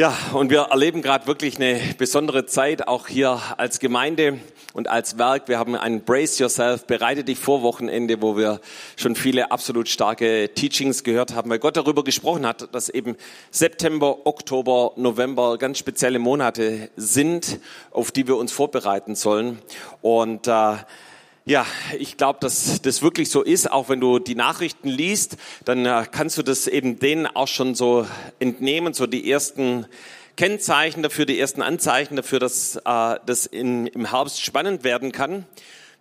Ja, und wir erleben gerade wirklich eine besondere Zeit, auch hier als Gemeinde und als Werk. Wir haben ein Brace Yourself, bereite dich vor Wochenende, wo wir schon viele absolut starke Teachings gehört haben, weil Gott darüber gesprochen hat, dass eben September, Oktober, November ganz spezielle Monate sind, auf die wir uns vorbereiten sollen. Und äh, ja, ich glaube, dass das wirklich so ist. Auch wenn du die Nachrichten liest, dann äh, kannst du das eben denen auch schon so entnehmen, so die ersten Kennzeichen dafür, die ersten Anzeichen dafür, dass äh, das in, im Herbst spannend werden kann.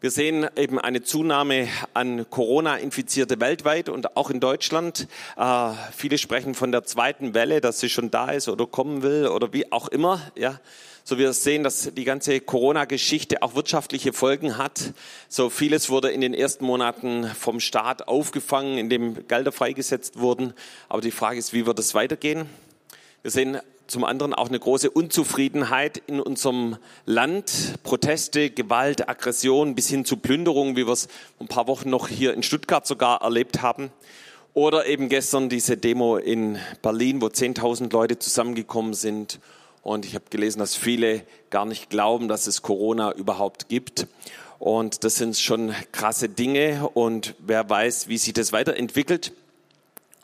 Wir sehen eben eine Zunahme an Corona-Infizierte weltweit und auch in Deutschland. Äh, viele sprechen von der zweiten Welle, dass sie schon da ist oder kommen will oder wie auch immer. Ja, so wir sehen, dass die ganze Corona-Geschichte auch wirtschaftliche Folgen hat. So vieles wurde in den ersten Monaten vom Staat aufgefangen, indem Gelder freigesetzt wurden. Aber die Frage ist, wie wird es weitergehen? Wir sehen zum anderen auch eine große Unzufriedenheit in unserem Land. Proteste, Gewalt, Aggression bis hin zu Plünderungen, wie wir es ein paar Wochen noch hier in Stuttgart sogar erlebt haben. Oder eben gestern diese Demo in Berlin, wo 10.000 Leute zusammengekommen sind und ich habe gelesen, dass viele gar nicht glauben, dass es Corona überhaupt gibt. Und das sind schon krasse Dinge und wer weiß, wie sich das weiterentwickelt.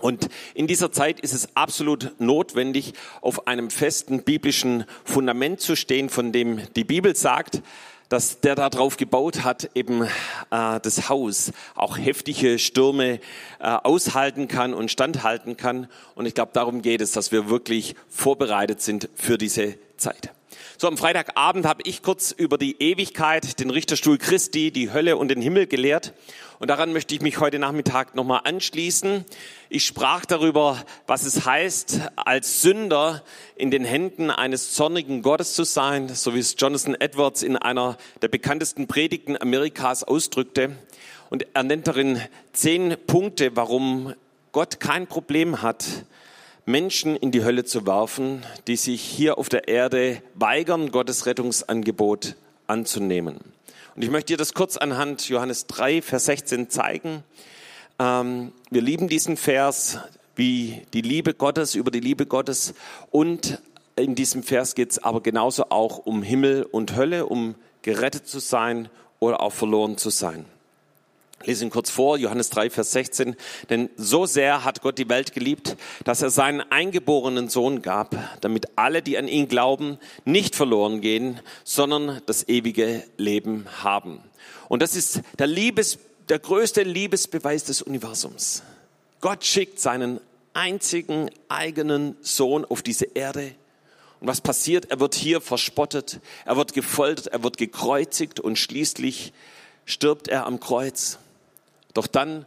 Und in dieser Zeit ist es absolut notwendig, auf einem festen biblischen Fundament zu stehen, von dem die Bibel sagt, dass der da drauf gebaut hat, eben äh, das Haus auch heftige Stürme äh, aushalten kann und standhalten kann. Und ich glaube, darum geht es, dass wir wirklich vorbereitet sind für diese Zeit. So, am Freitagabend habe ich kurz über die Ewigkeit, den Richterstuhl Christi, die Hölle und den Himmel gelehrt. Und daran möchte ich mich heute Nachmittag nochmal anschließen. Ich sprach darüber, was es heißt, als Sünder in den Händen eines zornigen Gottes zu sein, so wie es Jonathan Edwards in einer der bekanntesten Predigten Amerikas ausdrückte. Und er nennt darin zehn Punkte, warum Gott kein Problem hat, Menschen in die Hölle zu werfen, die sich hier auf der Erde weigern, Gottes Rettungsangebot anzunehmen. Und ich möchte dir das kurz anhand Johannes 3, Vers 16 zeigen. Ähm, wir lieben diesen Vers, wie die Liebe Gottes über die Liebe Gottes. Und in diesem Vers geht es aber genauso auch um Himmel und Hölle, um gerettet zu sein oder auch verloren zu sein. Lese ihn kurz vor, Johannes 3, Vers 16. Denn so sehr hat Gott die Welt geliebt, dass er seinen eingeborenen Sohn gab, damit alle, die an ihn glauben, nicht verloren gehen, sondern das ewige Leben haben. Und das ist der Liebes, der größte Liebesbeweis des Universums. Gott schickt seinen einzigen eigenen Sohn auf diese Erde. Und was passiert? Er wird hier verspottet, er wird gefoltert, er wird gekreuzigt und schließlich stirbt er am Kreuz. Doch dann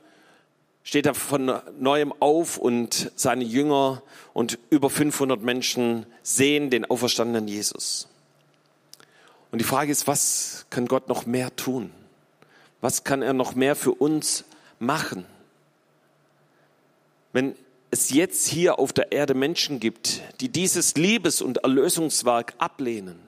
steht er von neuem auf und seine Jünger und über 500 Menschen sehen den auferstandenen Jesus. Und die Frage ist, was kann Gott noch mehr tun? Was kann er noch mehr für uns machen? Wenn es jetzt hier auf der Erde Menschen gibt, die dieses Liebes- und Erlösungswerk ablehnen,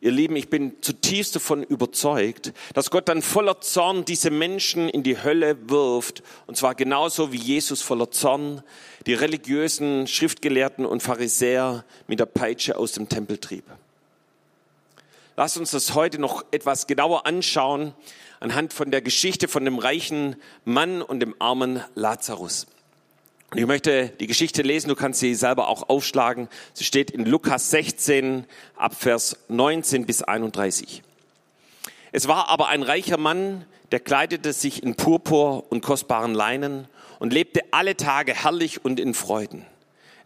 Ihr Lieben, ich bin zutiefst davon überzeugt, dass Gott dann voller Zorn diese Menschen in die Hölle wirft. Und zwar genauso wie Jesus voller Zorn die religiösen Schriftgelehrten und Pharisäer mit der Peitsche aus dem Tempel trieb. Lass uns das heute noch etwas genauer anschauen anhand von der Geschichte von dem reichen Mann und dem armen Lazarus. Und ich möchte die Geschichte lesen, du kannst sie selber auch aufschlagen. Sie steht in Lukas 16 ab Vers 19 bis 31. Es war aber ein reicher Mann, der kleidete sich in Purpur und kostbaren Leinen und lebte alle Tage herrlich und in Freuden.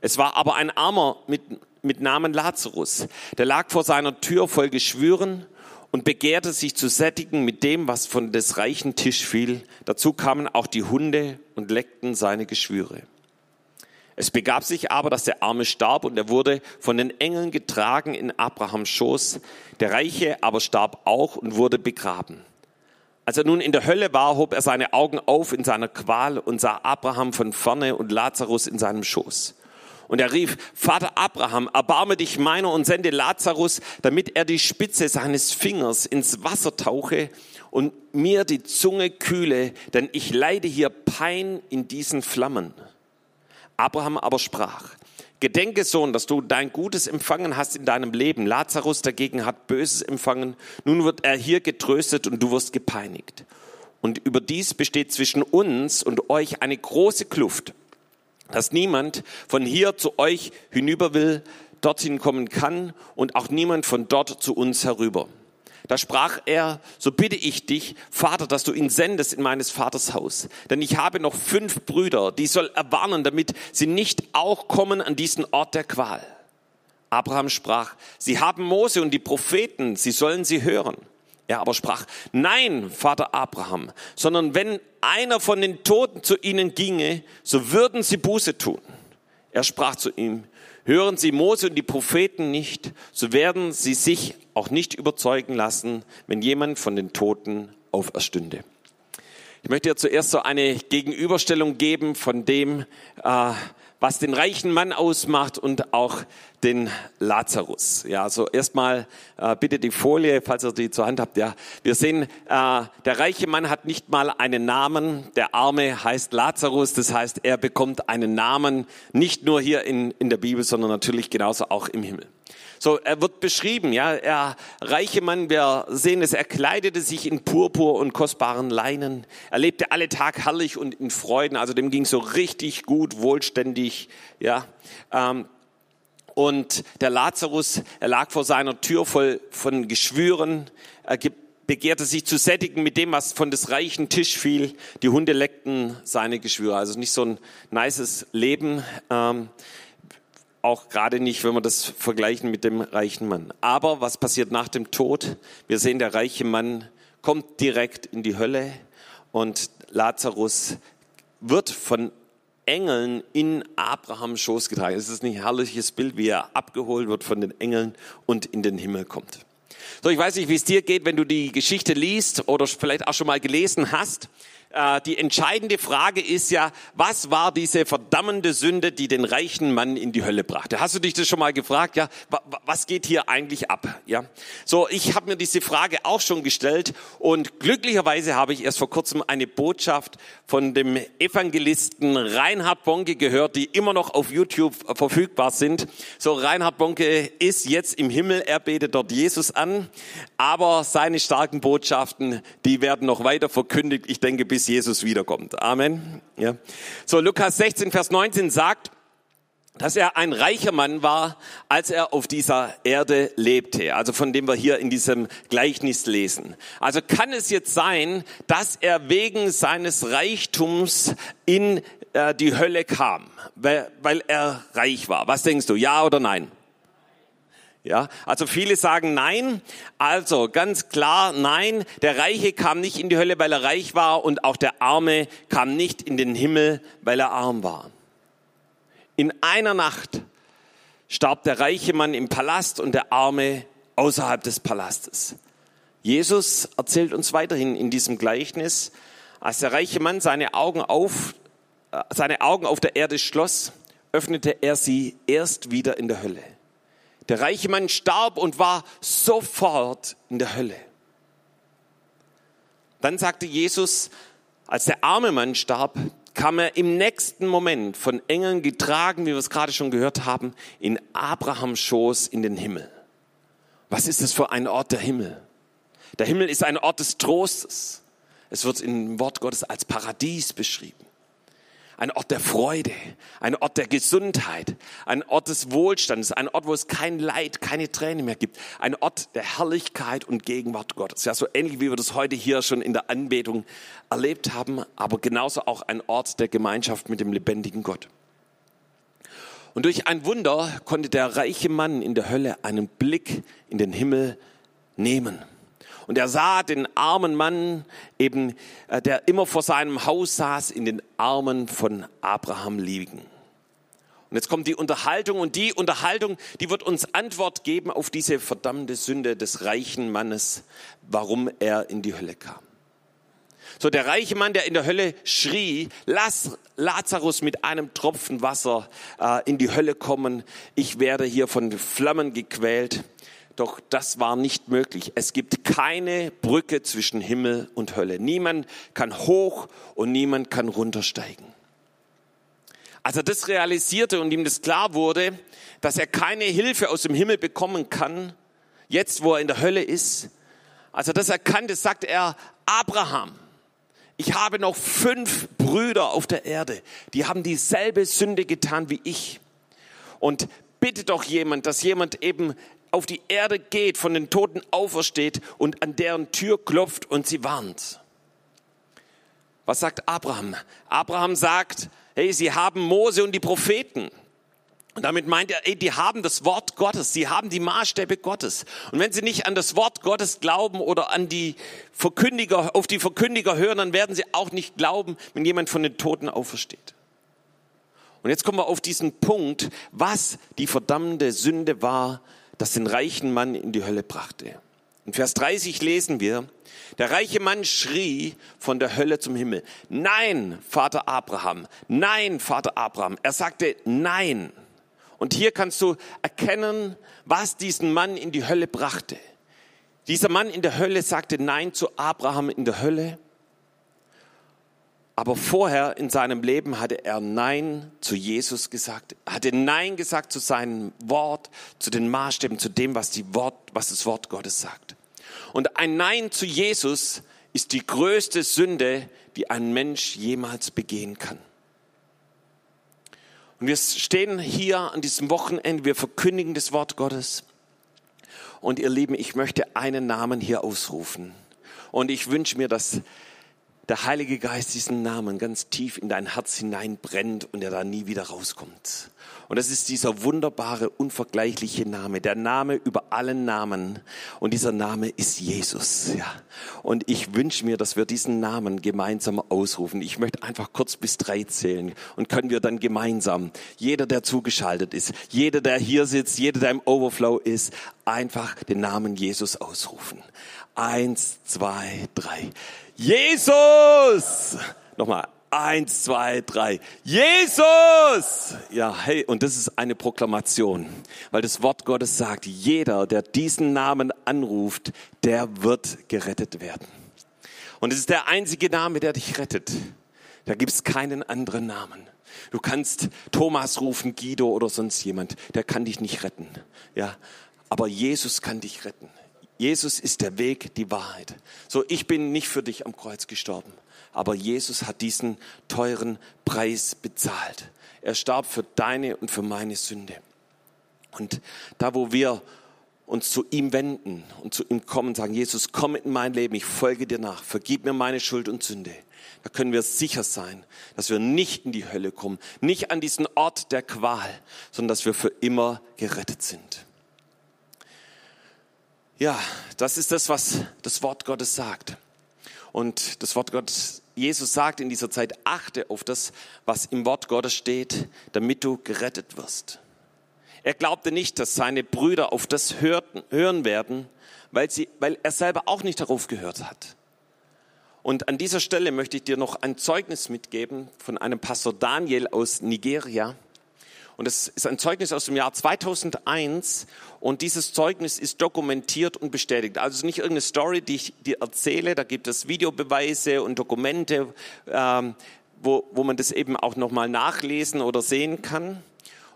Es war aber ein Armer mit, mit Namen Lazarus, der lag vor seiner Tür voll Geschwüren und begehrte sich zu sättigen mit dem, was von des reichen Tisch fiel. Dazu kamen auch die Hunde und leckten seine Geschwüre. Es begab sich aber, dass der Arme starb und er wurde von den Engeln getragen in Abrahams Schoß. Der Reiche aber starb auch und wurde begraben. Als er nun in der Hölle war, hob er seine Augen auf in seiner Qual und sah Abraham von vorne und Lazarus in seinem Schoß. Und er rief, Vater Abraham, erbarme dich meiner und sende Lazarus, damit er die Spitze seines Fingers ins Wasser tauche und mir die Zunge kühle, denn ich leide hier Pein in diesen Flammen. Abraham aber sprach, Gedenke, Sohn, dass du dein Gutes empfangen hast in deinem Leben. Lazarus dagegen hat Böses empfangen. Nun wird er hier getröstet und du wirst gepeinigt. Und überdies besteht zwischen uns und euch eine große Kluft, dass niemand von hier zu euch hinüber will, dorthin kommen kann und auch niemand von dort zu uns herüber. Da sprach er, so bitte ich dich, Vater, dass du ihn sendest in meines Vaters Haus. Denn ich habe noch fünf Brüder, die soll erwarnen, damit sie nicht auch kommen an diesen Ort der Qual. Abraham sprach, sie haben Mose und die Propheten, sie sollen sie hören. Er aber sprach, nein, Vater Abraham, sondern wenn einer von den Toten zu ihnen ginge, so würden sie Buße tun. Er sprach zu ihm, Hören Sie Mose und die Propheten nicht, so werden Sie sich auch nicht überzeugen lassen, wenn jemand von den Toten auferstünde. Ich möchte ja zuerst so eine Gegenüberstellung geben von dem, äh, was den reichen Mann ausmacht und auch den Lazarus. Ja, so erstmal äh, bitte die Folie, falls ihr die zur Hand habt. Ja, wir sehen, äh, der reiche Mann hat nicht mal einen Namen. Der Arme heißt Lazarus, das heißt, er bekommt einen Namen, nicht nur hier in, in der Bibel, sondern natürlich genauso auch im Himmel. So, er wird beschrieben, ja, er reiche Mann, wir sehen es, er kleidete sich in Purpur und kostbaren Leinen. Er lebte alle Tag herrlich und in Freuden, also dem ging so richtig gut, wohlständig, ja. Ähm, und der Lazarus, er lag vor seiner Tür voll von Geschwüren. Er begehrte sich zu sättigen mit dem, was von des reichen Tisch fiel. Die Hunde leckten seine Geschwüre. Also nicht so ein nices Leben. Ähm, auch gerade nicht, wenn wir das vergleichen mit dem reichen Mann. Aber was passiert nach dem Tod? Wir sehen, der reiche Mann kommt direkt in die Hölle und Lazarus wird von Engeln in Abrahams Schoß getragen. Es ist ein herrliches Bild, wie er abgeholt wird von den Engeln und in den Himmel kommt. So, ich weiß nicht, wie es dir geht, wenn du die Geschichte liest oder vielleicht auch schon mal gelesen hast. Äh, die entscheidende Frage ist ja, was war diese verdammende Sünde, die den reichen Mann in die Hölle brachte? Hast du dich das schon mal gefragt? Ja, was geht hier eigentlich ab? Ja, so ich habe mir diese Frage auch schon gestellt und glücklicherweise habe ich erst vor kurzem eine Botschaft von dem Evangelisten Reinhard Bonke gehört, die immer noch auf YouTube verfügbar sind. So Reinhard Bonke ist jetzt im Himmel, er betet dort Jesus an, aber seine starken Botschaften, die werden noch weiter verkündigt. Ich denke bis bis Jesus wiederkommt. Amen. Ja. So, Lukas 16, Vers 19 sagt, dass er ein reicher Mann war, als er auf dieser Erde lebte, also von dem wir hier in diesem Gleichnis lesen. Also kann es jetzt sein, dass er wegen seines Reichtums in äh, die Hölle kam, weil, weil er reich war. Was denkst du, ja oder nein? Ja, also viele sagen nein. Also ganz klar nein. Der Reiche kam nicht in die Hölle, weil er reich war und auch der Arme kam nicht in den Himmel, weil er arm war. In einer Nacht starb der reiche Mann im Palast und der Arme außerhalb des Palastes. Jesus erzählt uns weiterhin in diesem Gleichnis, als der reiche Mann seine Augen auf, äh, seine Augen auf der Erde schloss, öffnete er sie erst wieder in der Hölle. Der reiche Mann starb und war sofort in der Hölle. Dann sagte Jesus, als der arme Mann starb, kam er im nächsten Moment von Engeln getragen, wie wir es gerade schon gehört haben, in Abrahams Schoß in den Himmel. Was ist es für ein Ort der Himmel? Der Himmel ist ein Ort des Trostes. Es wird im Wort Gottes als Paradies beschrieben ein Ort der Freude, ein Ort der Gesundheit, ein Ort des Wohlstands, ein Ort, wo es kein Leid, keine Tränen mehr gibt, ein Ort der Herrlichkeit und Gegenwart Gottes. Ja, so ähnlich wie wir das heute hier schon in der Anbetung erlebt haben, aber genauso auch ein Ort der Gemeinschaft mit dem lebendigen Gott. Und durch ein Wunder konnte der reiche Mann in der Hölle einen Blick in den Himmel nehmen. Und er sah den armen Mann, eben, äh, der immer vor seinem Haus saß, in den Armen von Abraham liegen. Und jetzt kommt die Unterhaltung und die Unterhaltung, die wird uns Antwort geben auf diese verdammte Sünde des reichen Mannes, warum er in die Hölle kam. So der reiche Mann, der in der Hölle schrie, lass Lazarus mit einem Tropfen Wasser äh, in die Hölle kommen, ich werde hier von Flammen gequält. Doch das war nicht möglich. Es gibt keine Brücke zwischen Himmel und Hölle. Niemand kann hoch und niemand kann runtersteigen. Als er das realisierte und ihm das klar wurde, dass er keine Hilfe aus dem Himmel bekommen kann, jetzt wo er in der Hölle ist, als er das erkannte, sagte er, Abraham, ich habe noch fünf Brüder auf der Erde, die haben dieselbe Sünde getan wie ich. Und bitte doch jemand, dass jemand eben auf die Erde geht, von den Toten aufersteht und an deren Tür klopft und sie warnt. Was sagt Abraham? Abraham sagt, hey, sie haben Mose und die Propheten. Und damit meint er, ey, die haben das Wort Gottes, sie haben die Maßstäbe Gottes. Und wenn sie nicht an das Wort Gottes glauben oder an die Verkündiger, auf die Verkündiger hören, dann werden sie auch nicht glauben, wenn jemand von den Toten aufersteht. Und jetzt kommen wir auf diesen Punkt, was die verdammte Sünde war, das den reichen Mann in die Hölle brachte. In Vers 30 lesen wir, der reiche Mann schrie von der Hölle zum Himmel, nein, Vater Abraham, nein, Vater Abraham. Er sagte nein. Und hier kannst du erkennen, was diesen Mann in die Hölle brachte. Dieser Mann in der Hölle sagte nein zu Abraham in der Hölle aber vorher in seinem Leben hatte er Nein zu Jesus gesagt, hatte Nein gesagt zu seinem Wort, zu den Maßstäben, zu dem, was, die Wort, was das Wort Gottes sagt. Und ein Nein zu Jesus ist die größte Sünde, die ein Mensch jemals begehen kann. Und wir stehen hier an diesem Wochenende, wir verkündigen das Wort Gottes. Und ihr Lieben, ich möchte einen Namen hier ausrufen. Und ich wünsche mir, dass der Heilige Geist diesen Namen ganz tief in dein Herz hineinbrennt und er da nie wieder rauskommt. Und das ist dieser wunderbare, unvergleichliche Name, der Name über allen Namen. Und dieser Name ist Jesus. Ja. Und ich wünsche mir, dass wir diesen Namen gemeinsam ausrufen. Ich möchte einfach kurz bis drei zählen und können wir dann gemeinsam, jeder, der zugeschaltet ist, jeder, der hier sitzt, jeder, der im Overflow ist, einfach den Namen Jesus ausrufen. Eins, zwei, drei. Jesus! Nochmal. Eins, zwei, drei. Jesus! Ja, hey, und das ist eine Proklamation, weil das Wort Gottes sagt, jeder, der diesen Namen anruft, der wird gerettet werden. Und es ist der einzige Name, der dich rettet. Da gibt es keinen anderen Namen. Du kannst Thomas rufen, Guido oder sonst jemand, der kann dich nicht retten. Ja, aber Jesus kann dich retten. Jesus ist der Weg, die Wahrheit. So, ich bin nicht für dich am Kreuz gestorben, aber Jesus hat diesen teuren Preis bezahlt. Er starb für deine und für meine Sünde. Und da, wo wir uns zu ihm wenden und zu ihm kommen sagen, Jesus, komm in mein Leben, ich folge dir nach, vergib mir meine Schuld und Sünde. Da können wir sicher sein, dass wir nicht in die Hölle kommen, nicht an diesen Ort der Qual, sondern dass wir für immer gerettet sind. Ja, das ist das, was das Wort Gottes sagt. Und das Wort Gottes, Jesus sagt in dieser Zeit, achte auf das, was im Wort Gottes steht, damit du gerettet wirst. Er glaubte nicht, dass seine Brüder auf das hörten, hören werden, weil, sie, weil er selber auch nicht darauf gehört hat. Und an dieser Stelle möchte ich dir noch ein Zeugnis mitgeben von einem Pastor Daniel aus Nigeria. Und es ist ein Zeugnis aus dem Jahr 2001 und dieses Zeugnis ist dokumentiert und bestätigt. Also nicht irgendeine Story, die ich dir erzähle, da gibt es Videobeweise und Dokumente, ähm, wo, wo man das eben auch nochmal nachlesen oder sehen kann.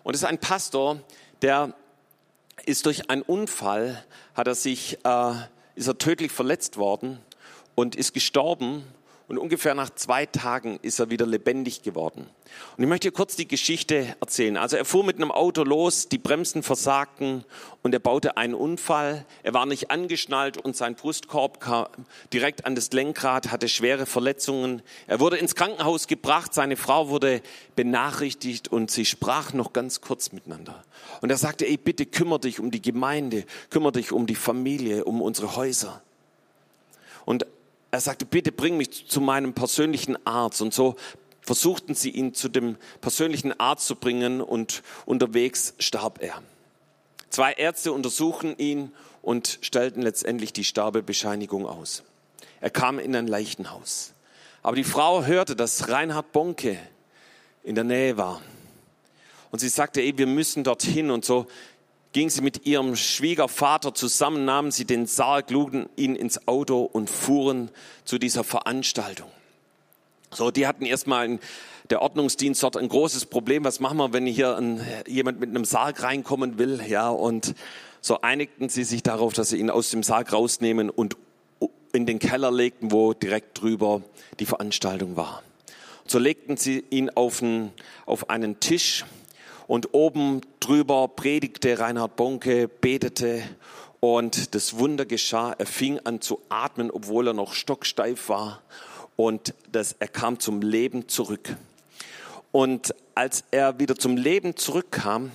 Und es ist ein Pastor, der ist durch einen Unfall, hat er sich, äh, ist er tödlich verletzt worden und ist gestorben und ungefähr nach zwei Tagen ist er wieder lebendig geworden. Und ich möchte kurz die Geschichte erzählen. Also er fuhr mit einem Auto los, die Bremsen versagten und er baute einen Unfall. Er war nicht angeschnallt und sein Brustkorb kam direkt an das Lenkrad, hatte schwere Verletzungen. Er wurde ins Krankenhaus gebracht, seine Frau wurde benachrichtigt und sie sprachen noch ganz kurz miteinander. Und er sagte, ey, bitte kümmere dich um die Gemeinde, kümmere dich um die Familie, um unsere Häuser. Und er sagte, bitte bring mich zu meinem persönlichen Arzt. Und so versuchten sie ihn zu dem persönlichen Arzt zu bringen und unterwegs starb er. Zwei Ärzte untersuchen ihn und stellten letztendlich die Sterbebescheinigung aus. Er kam in ein Leichenhaus. Aber die Frau hörte, dass Reinhard Bonke in der Nähe war. Und sie sagte, ey, wir müssen dorthin. Und so ging sie mit ihrem Schwiegervater zusammen, nahmen sie den Sarg, luden ihn ins Auto und fuhren zu dieser Veranstaltung. So, die hatten erstmal ein der Ordnungsdienst dort ein großes Problem. Was machen wir, wenn hier ein, jemand mit einem Sarg reinkommen will? Ja, und so einigten sie sich darauf, dass sie ihn aus dem Sarg rausnehmen und in den Keller legten, wo direkt drüber die Veranstaltung war. So legten sie ihn auf einen, auf einen Tisch und oben drüber predigte Reinhard Bonke, betete und das Wunder geschah. Er fing an zu atmen, obwohl er noch stocksteif war und das, er kam zum Leben zurück. Und als er wieder zum Leben zurückkam,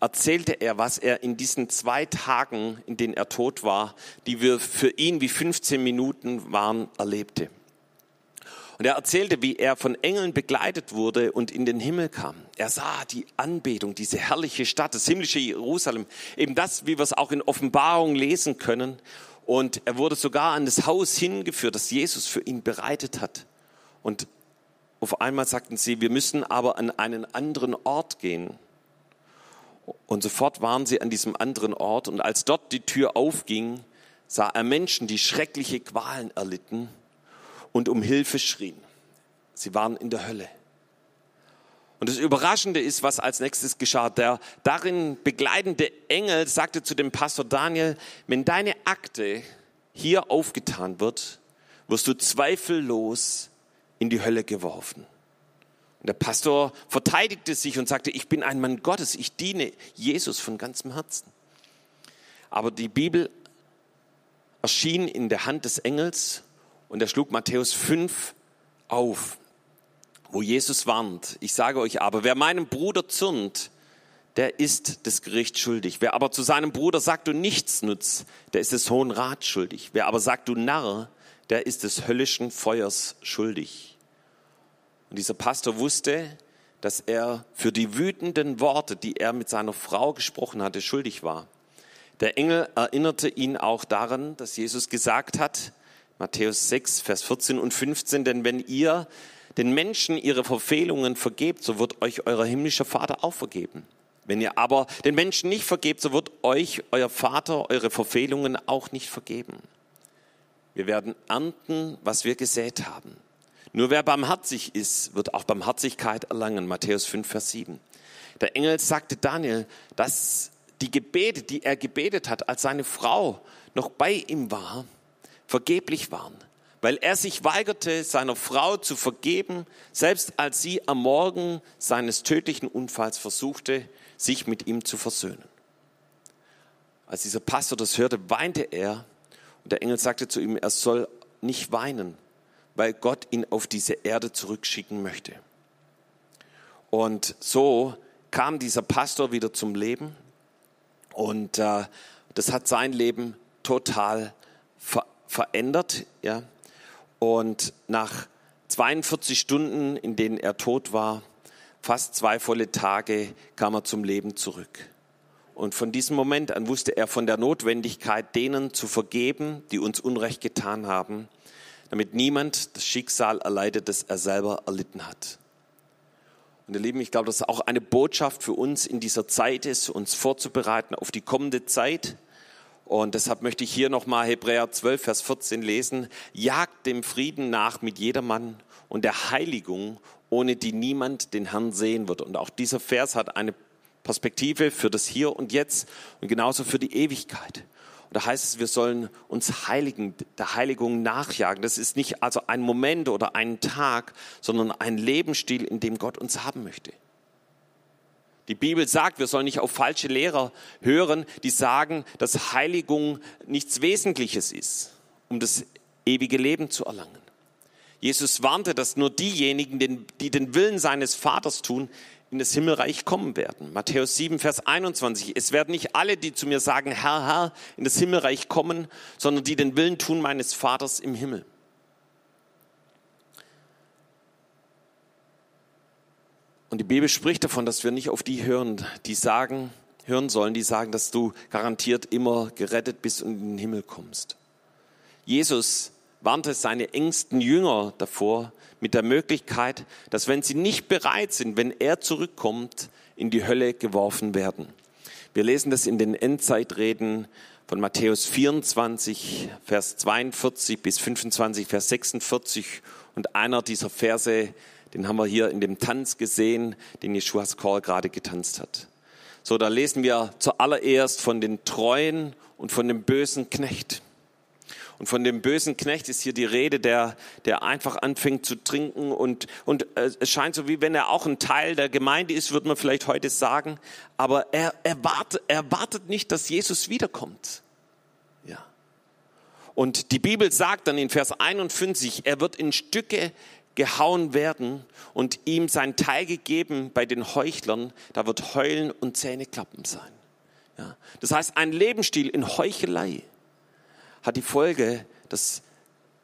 erzählte er, was er in diesen zwei Tagen, in denen er tot war, die wir für ihn wie 15 Minuten waren, erlebte. Und er erzählte, wie er von Engeln begleitet wurde und in den Himmel kam. Er sah die Anbetung, diese herrliche Stadt, das himmlische Jerusalem, eben das, wie wir es auch in Offenbarung lesen können. Und er wurde sogar an das Haus hingeführt, das Jesus für ihn bereitet hat. Und auf einmal sagten sie, wir müssen aber an einen anderen Ort gehen. Und sofort waren sie an diesem anderen Ort. Und als dort die Tür aufging, sah er Menschen, die schreckliche Qualen erlitten und um Hilfe schrien. Sie waren in der Hölle. Und das Überraschende ist, was als nächstes geschah. Der darin begleitende Engel sagte zu dem Pastor Daniel, wenn deine Akte hier aufgetan wird, wirst du zweifellos in die Hölle geworfen. Und der Pastor verteidigte sich und sagte, ich bin ein Mann Gottes, ich diene Jesus von ganzem Herzen. Aber die Bibel erschien in der Hand des Engels und er schlug Matthäus 5 auf, wo Jesus warnt. Ich sage euch aber, wer meinem Bruder zürnt, der ist des Gerichts schuldig. Wer aber zu seinem Bruder sagt, du nichts nutzt, der ist des Hohen Rat schuldig. Wer aber sagt, du Narr, der ist des höllischen Feuers schuldig. Und dieser Pastor wusste, dass er für die wütenden Worte, die er mit seiner Frau gesprochen hatte, schuldig war. Der Engel erinnerte ihn auch daran, dass Jesus gesagt hat, Matthäus 6, Vers 14 und 15, denn wenn ihr den Menschen ihre Verfehlungen vergebt, so wird euch euer himmlischer Vater auch vergeben. Wenn ihr aber den Menschen nicht vergebt, so wird euch euer Vater eure Verfehlungen auch nicht vergeben. Wir werden ernten, was wir gesät haben. Nur wer barmherzig ist, wird auch Barmherzigkeit erlangen. Matthäus 5, Vers 7. Der Engel sagte Daniel, dass die Gebete, die er gebetet hat, als seine Frau noch bei ihm war, vergeblich waren, weil er sich weigerte, seiner Frau zu vergeben, selbst als sie am Morgen seines tödlichen Unfalls versuchte, sich mit ihm zu versöhnen. Als dieser Pastor das hörte, weinte er und der Engel sagte zu ihm, er soll nicht weinen, weil Gott ihn auf diese Erde zurückschicken möchte. Und so kam dieser Pastor wieder zum Leben und äh, das hat sein Leben total verändert verändert. Ja? Und nach 42 Stunden, in denen er tot war, fast zwei volle Tage, kam er zum Leben zurück. Und von diesem Moment an wusste er von der Notwendigkeit, denen zu vergeben, die uns Unrecht getan haben, damit niemand das Schicksal erleidet, das er selber erlitten hat. Und ihr Lieben, ich glaube, dass auch eine Botschaft für uns in dieser Zeit ist, uns vorzubereiten auf die kommende Zeit, und deshalb möchte ich hier nochmal Hebräer 12, Vers 14 lesen. Jagt dem Frieden nach mit jedermann und der Heiligung, ohne die niemand den Herrn sehen wird. Und auch dieser Vers hat eine Perspektive für das Hier und Jetzt und genauso für die Ewigkeit. Und da heißt es, wir sollen uns heiligen, der Heiligung nachjagen. Das ist nicht also ein Moment oder ein Tag, sondern ein Lebensstil, in dem Gott uns haben möchte. Die Bibel sagt, wir sollen nicht auf falsche Lehrer hören, die sagen, dass Heiligung nichts Wesentliches ist, um das ewige Leben zu erlangen. Jesus warnte, dass nur diejenigen, die den Willen seines Vaters tun, in das Himmelreich kommen werden. Matthäus 7, Vers 21. Es werden nicht alle, die zu mir sagen, Herr, Herr, in das Himmelreich kommen, sondern die den Willen tun meines Vaters im Himmel. Und die Bibel spricht davon, dass wir nicht auf die hören, die sagen, hören sollen, die sagen, dass du garantiert immer gerettet bist und in den Himmel kommst. Jesus warnte seine engsten Jünger davor mit der Möglichkeit, dass wenn sie nicht bereit sind, wenn er zurückkommt, in die Hölle geworfen werden. Wir lesen das in den Endzeitreden von Matthäus 24, Vers 42 bis 25, Vers 46 und einer dieser Verse Den haben wir hier in dem Tanz gesehen, den Jeschuas Call gerade getanzt hat. So, da lesen wir zuallererst von den treuen und von dem bösen Knecht. Und von dem bösen Knecht ist hier die Rede, der, der einfach anfängt zu trinken und, und äh, es scheint so, wie wenn er auch ein Teil der Gemeinde ist, würde man vielleicht heute sagen. Aber er, er, wartet, er wartet nicht, dass Jesus wiederkommt. Ja. Und die Bibel sagt dann in Vers 51, er wird in Stücke gehauen werden und ihm sein Teil gegeben bei den Heuchlern, da wird Heulen und Zähneklappen sein. Ja. Das heißt, ein Lebensstil in Heuchelei hat die Folge, dass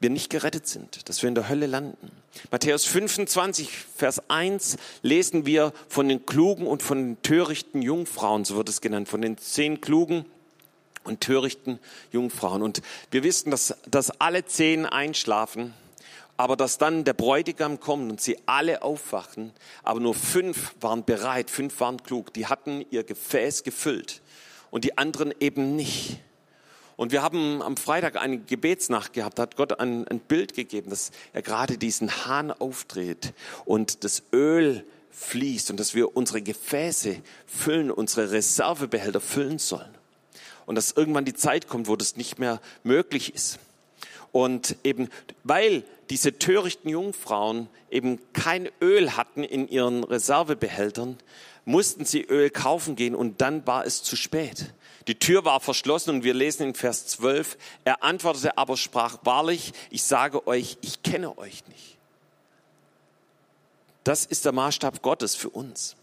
wir nicht gerettet sind, dass wir in der Hölle landen. Matthäus 25, Vers 1 lesen wir von den klugen und von den törichten Jungfrauen, so wird es genannt, von den zehn klugen und törichten Jungfrauen. Und wir wissen, dass, dass alle zehn einschlafen, aber dass dann der Bräutigam kommt und sie alle aufwachen, aber nur fünf waren bereit, fünf waren klug, die hatten ihr Gefäß gefüllt und die anderen eben nicht. Und wir haben am Freitag eine Gebetsnacht gehabt, da hat Gott ein, ein Bild gegeben, dass er gerade diesen Hahn aufdreht und das Öl fließt und dass wir unsere Gefäße füllen, unsere Reservebehälter füllen sollen. Und dass irgendwann die Zeit kommt, wo das nicht mehr möglich ist. Und eben, weil diese törichten Jungfrauen eben kein Öl hatten in ihren Reservebehältern, mussten sie Öl kaufen gehen und dann war es zu spät. Die Tür war verschlossen und wir lesen in Vers 12, er antwortete aber, sprach, wahrlich, ich sage euch, ich kenne euch nicht. Das ist der Maßstab Gottes für uns.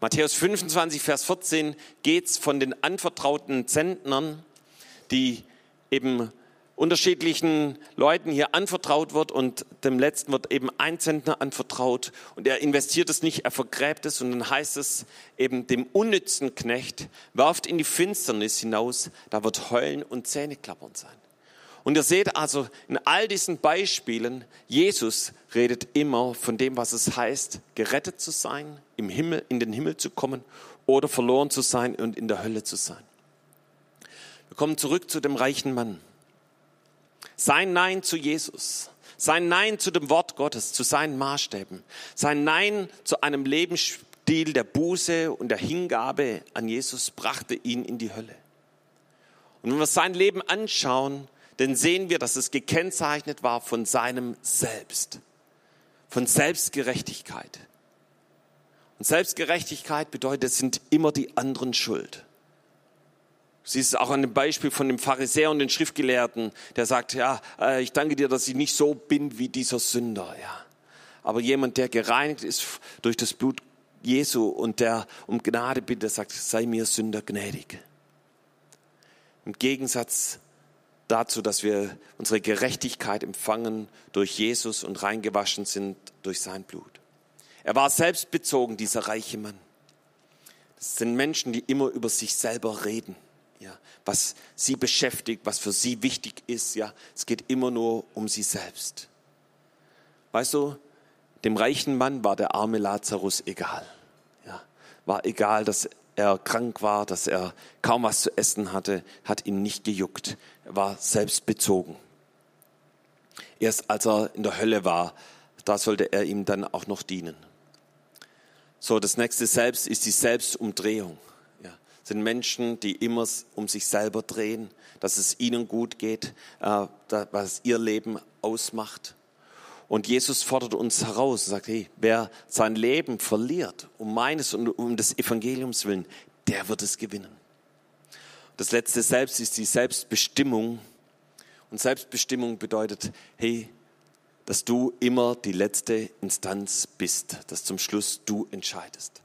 Matthäus 25, Vers 14 geht's von den anvertrauten Zentnern, die eben unterschiedlichen Leuten hier anvertraut wird und dem letzten wird eben ein Zentner anvertraut und er investiert es nicht, er vergräbt es und dann heißt es eben dem unnützen Knecht, werft in die Finsternis hinaus, da wird Heulen und Zähneklappern sein. Und ihr seht also in all diesen Beispielen, Jesus redet immer von dem, was es heißt, gerettet zu sein, im Himmel, in den Himmel zu kommen oder verloren zu sein und in der Hölle zu sein. Wir kommen zurück zu dem reichen Mann. Sein Nein zu Jesus, sein Nein zu dem Wort Gottes, zu seinen Maßstäben, sein Nein zu einem Lebensstil der Buße und der Hingabe an Jesus brachte ihn in die Hölle. Und wenn wir sein Leben anschauen, dann sehen wir, dass es gekennzeichnet war von seinem Selbst, von Selbstgerechtigkeit. Und Selbstgerechtigkeit bedeutet, es sind immer die anderen schuld. Siehst es auch an dem Beispiel von dem Pharisäer und den Schriftgelehrten, der sagt, ja, äh, ich danke dir, dass ich nicht so bin wie dieser Sünder, ja. Aber jemand, der gereinigt ist durch das Blut Jesu und der um Gnade bittet, sagt, sei mir Sünder gnädig. Im Gegensatz dazu, dass wir unsere Gerechtigkeit empfangen durch Jesus und reingewaschen sind durch sein Blut. Er war selbstbezogen, dieser reiche Mann. Das sind Menschen, die immer über sich selber reden ja, was sie beschäftigt, was für sie wichtig ist. Ja, es geht immer nur um sie selbst. Weißt du, dem reichen Mann war der arme Lazarus egal. Ja, war egal, dass er krank war, dass er kaum was zu essen hatte, hat ihn nicht gejuckt. Er war selbstbezogen. Erst als er in der Hölle war, da sollte er ihm dann auch noch dienen. So, das nächste Selbst ist die Selbstumdrehung sind Menschen, die immer um sich selber drehen, dass es ihnen gut geht, äh, was ihr Leben ausmacht. Und Jesus fordert uns heraus und sagt, hey, wer sein Leben verliert, um meines und um des Evangeliums willen, der wird es gewinnen. Das letzte Selbst ist die Selbstbestimmung. Und Selbstbestimmung bedeutet, hey, dass du immer die letzte Instanz bist, dass zum Schluss du entscheidest.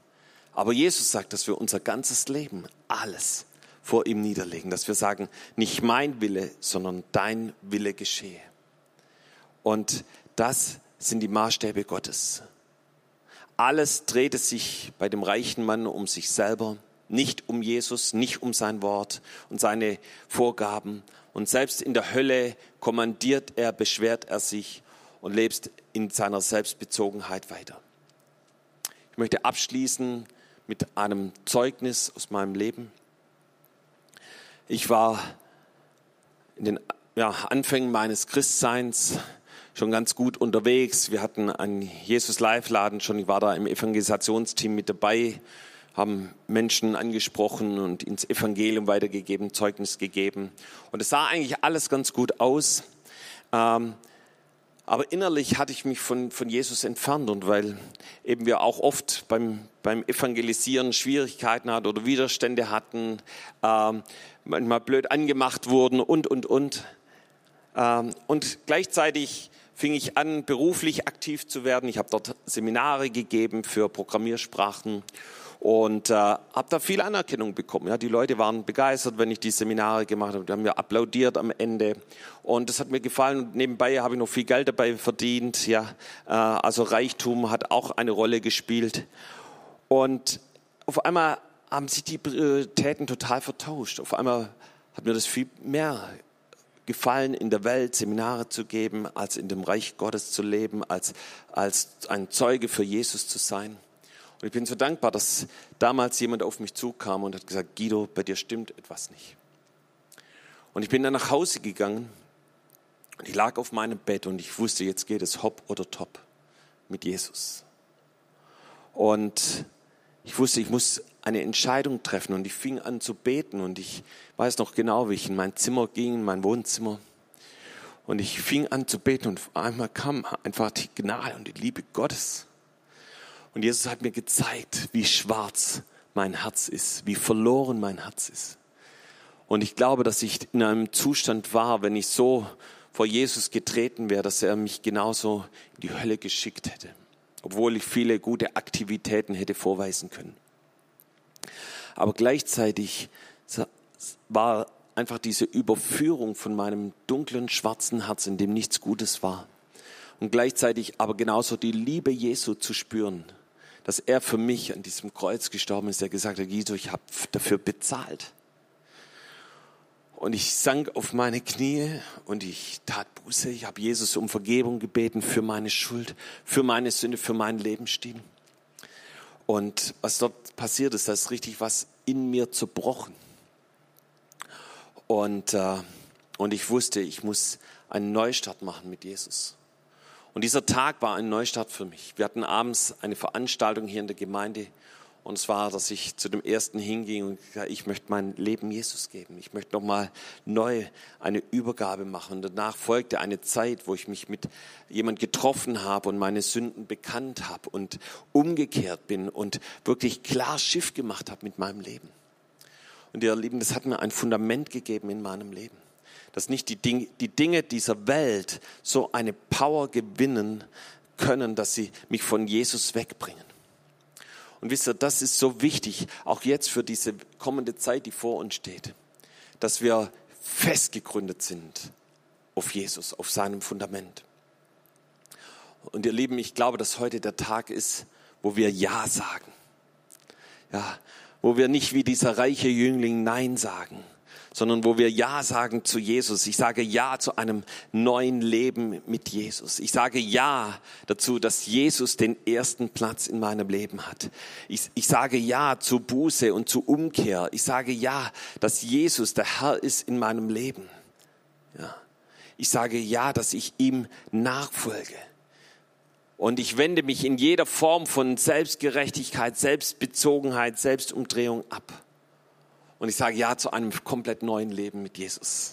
Aber Jesus sagt, dass wir unser ganzes Leben, alles vor ihm niederlegen, dass wir sagen, nicht mein Wille, sondern dein Wille geschehe. Und das sind die Maßstäbe Gottes. Alles drehte sich bei dem reichen Mann um sich selber, nicht um Jesus, nicht um sein Wort und seine Vorgaben. Und selbst in der Hölle kommandiert er, beschwert er sich und lebt in seiner Selbstbezogenheit weiter. Ich möchte abschließen mit einem Zeugnis aus meinem Leben. Ich war in den ja, Anfängen meines Christseins schon ganz gut unterwegs. Wir hatten einen Jesus Live Laden schon. Ich war da im Evangelisationsteam mit dabei, haben Menschen angesprochen und ins Evangelium weitergegeben, Zeugnis gegeben. Und es sah eigentlich alles ganz gut aus. Ähm, aber innerlich hatte ich mich von, von Jesus entfernt und weil eben wir auch oft beim, beim Evangelisieren Schwierigkeiten hatten oder Widerstände hatten, ähm, manchmal blöd angemacht wurden und, und, und. Ähm, und gleichzeitig fing ich an, beruflich aktiv zu werden. Ich habe dort Seminare gegeben für Programmiersprachen und äh, habe da viel Anerkennung bekommen. Ja, die Leute waren begeistert, wenn ich die Seminare gemacht habe. Die haben mir applaudiert am Ende und das hat mir gefallen. Und nebenbei habe ich noch viel Geld dabei verdient. Ja, äh, also Reichtum hat auch eine Rolle gespielt. Und auf einmal haben sich die Prioritäten total vertauscht. Auf einmal hat mir das viel mehr gefallen, in der Welt Seminare zu geben, als in dem Reich Gottes zu leben, als, als ein Zeuge für Jesus zu sein. Und ich bin so dankbar, dass damals jemand auf mich zukam und hat gesagt, Guido, bei dir stimmt etwas nicht. Und ich bin dann nach Hause gegangen und ich lag auf meinem Bett und ich wusste, jetzt geht es hopp oder top mit Jesus. Und ich wusste, ich muss eine Entscheidung treffen und ich fing an zu beten und ich weiß noch genau, wie ich in mein Zimmer ging, in mein Wohnzimmer. Und ich fing an zu beten und einmal kam einfach die Gnade und die Liebe Gottes. Und Jesus hat mir gezeigt, wie schwarz mein Herz ist, wie verloren mein Herz ist. Und ich glaube, dass ich in einem Zustand war, wenn ich so vor Jesus getreten wäre, dass er mich genauso in die Hölle geschickt hätte, obwohl ich viele gute Aktivitäten hätte vorweisen können. Aber gleichzeitig war einfach diese Überführung von meinem dunklen, schwarzen Herz, in dem nichts Gutes war. Und gleichzeitig aber genauso die Liebe Jesu zu spüren, dass er für mich an diesem Kreuz gestorben ist, der gesagt hat, Guido, ich habe dafür bezahlt. Und ich sank auf meine Knie und ich tat Buße. Ich habe Jesus um Vergebung gebeten für meine Schuld, für meine Sünde, für meinen Lebensstil. Und was dort passiert ist, da ist richtig was in mir zerbrochen. Und, äh, und ich wusste, ich muss einen Neustart machen mit Jesus. Und dieser Tag war ein Neustart für mich. Wir hatten abends eine Veranstaltung hier in der Gemeinde. Und es war, dass ich zu dem ersten hinging und gesagt, ich möchte mein Leben Jesus geben. Ich möchte nochmal neu eine Übergabe machen. Und danach folgte eine Zeit, wo ich mich mit jemand getroffen habe und meine Sünden bekannt habe und umgekehrt bin und wirklich klar Schiff gemacht habe mit meinem Leben. Und ihr Lieben, das hat mir ein Fundament gegeben in meinem Leben dass nicht die Dinge, die Dinge dieser Welt so eine Power gewinnen können, dass sie mich von Jesus wegbringen. Und wisst ihr, das ist so wichtig, auch jetzt für diese kommende Zeit, die vor uns steht, dass wir festgegründet sind auf Jesus, auf seinem Fundament. Und ihr Lieben, ich glaube, dass heute der Tag ist, wo wir Ja sagen. Ja, wo wir nicht wie dieser reiche Jüngling Nein sagen, sondern wo wir Ja sagen zu Jesus. Ich sage Ja zu einem neuen Leben mit Jesus. Ich sage Ja dazu, dass Jesus den ersten Platz in meinem Leben hat. Ich, ich sage Ja zu Buße und zu Umkehr. Ich sage Ja, dass Jesus der Herr ist in meinem Leben. Ja. Ich sage Ja, dass ich ihm nachfolge. Und ich wende mich in jeder Form von Selbstgerechtigkeit, Selbstbezogenheit, Selbstumdrehung ab. Und ich sage Ja zu einem komplett neuen Leben mit Jesus.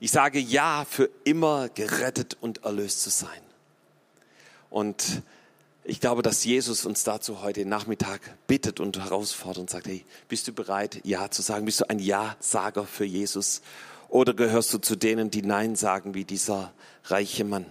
Ich sage Ja, für immer gerettet und erlöst zu sein. Und ich glaube, dass Jesus uns dazu heute Nachmittag bittet und herausfordert und sagt, hey, bist du bereit, Ja zu sagen? Bist du ein Ja-Sager für Jesus? Oder gehörst du zu denen, die Nein sagen, wie dieser reiche Mann?